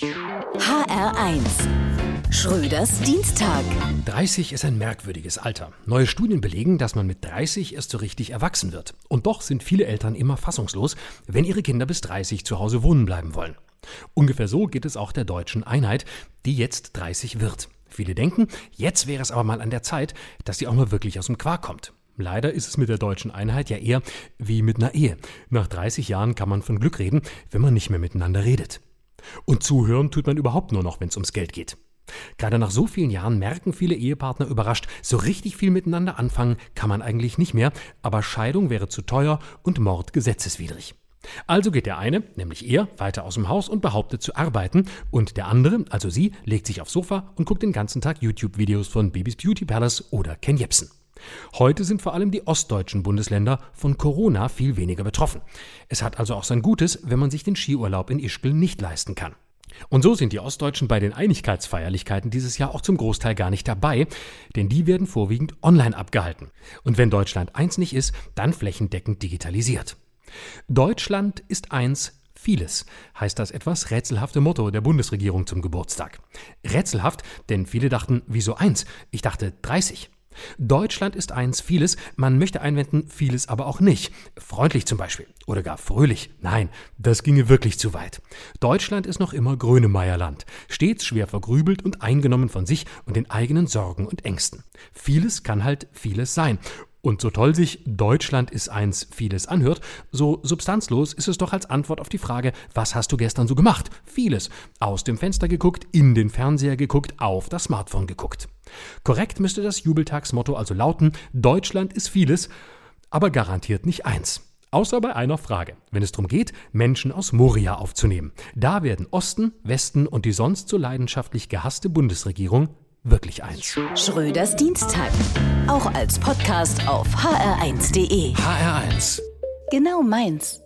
HR1 Schröders Dienstag. 30 ist ein merkwürdiges Alter. Neue Studien belegen, dass man mit 30 erst so richtig erwachsen wird. Und doch sind viele Eltern immer fassungslos, wenn ihre Kinder bis 30 zu Hause wohnen bleiben wollen. Ungefähr so geht es auch der deutschen Einheit, die jetzt 30 wird. Viele denken, jetzt wäre es aber mal an der Zeit, dass sie auch mal wirklich aus dem Quark kommt. Leider ist es mit der deutschen Einheit ja eher wie mit einer Ehe. Nach 30 Jahren kann man von Glück reden, wenn man nicht mehr miteinander redet. Und zuhören tut man überhaupt nur noch, wenn es ums Geld geht. Gerade nach so vielen Jahren merken viele Ehepartner überrascht, so richtig viel miteinander anfangen kann man eigentlich nicht mehr, aber Scheidung wäre zu teuer und Mord gesetzeswidrig. Also geht der eine, nämlich er, weiter aus dem Haus und behauptet zu arbeiten, und der andere, also sie, legt sich aufs Sofa und guckt den ganzen Tag YouTube-Videos von Babys Beauty Palace oder Ken Jebsen. Heute sind vor allem die ostdeutschen Bundesländer von Corona viel weniger betroffen. Es hat also auch sein Gutes, wenn man sich den Skiurlaub in Ischgl nicht leisten kann. Und so sind die Ostdeutschen bei den Einigkeitsfeierlichkeiten dieses Jahr auch zum Großteil gar nicht dabei, denn die werden vorwiegend online abgehalten. Und wenn Deutschland eins nicht ist, dann flächendeckend digitalisiert. Deutschland ist eins, Vieles heißt das etwas rätselhafte Motto der Bundesregierung zum Geburtstag. Rätselhaft, denn viele dachten, wieso eins? Ich dachte 30. Deutschland ist eins vieles, man möchte einwenden, vieles aber auch nicht. Freundlich zum Beispiel oder gar fröhlich. Nein, das ginge wirklich zu weit. Deutschland ist noch immer Grönemeierland, stets schwer vergrübelt und eingenommen von sich und den eigenen Sorgen und Ängsten. Vieles kann halt vieles sein. Und so toll sich Deutschland ist eins vieles anhört, so substanzlos ist es doch als Antwort auf die Frage, was hast du gestern so gemacht? Vieles. Aus dem Fenster geguckt, in den Fernseher geguckt, auf das Smartphone geguckt. Korrekt müsste das Jubeltagsmotto also lauten, Deutschland ist vieles, aber garantiert nicht eins. Außer bei einer Frage, wenn es darum geht, Menschen aus Moria aufzunehmen. Da werden Osten, Westen und die sonst so leidenschaftlich gehasste Bundesregierung wirklich eins. Schröders Dienstag. Auch als Podcast auf hr1.de. HR1. Genau meins.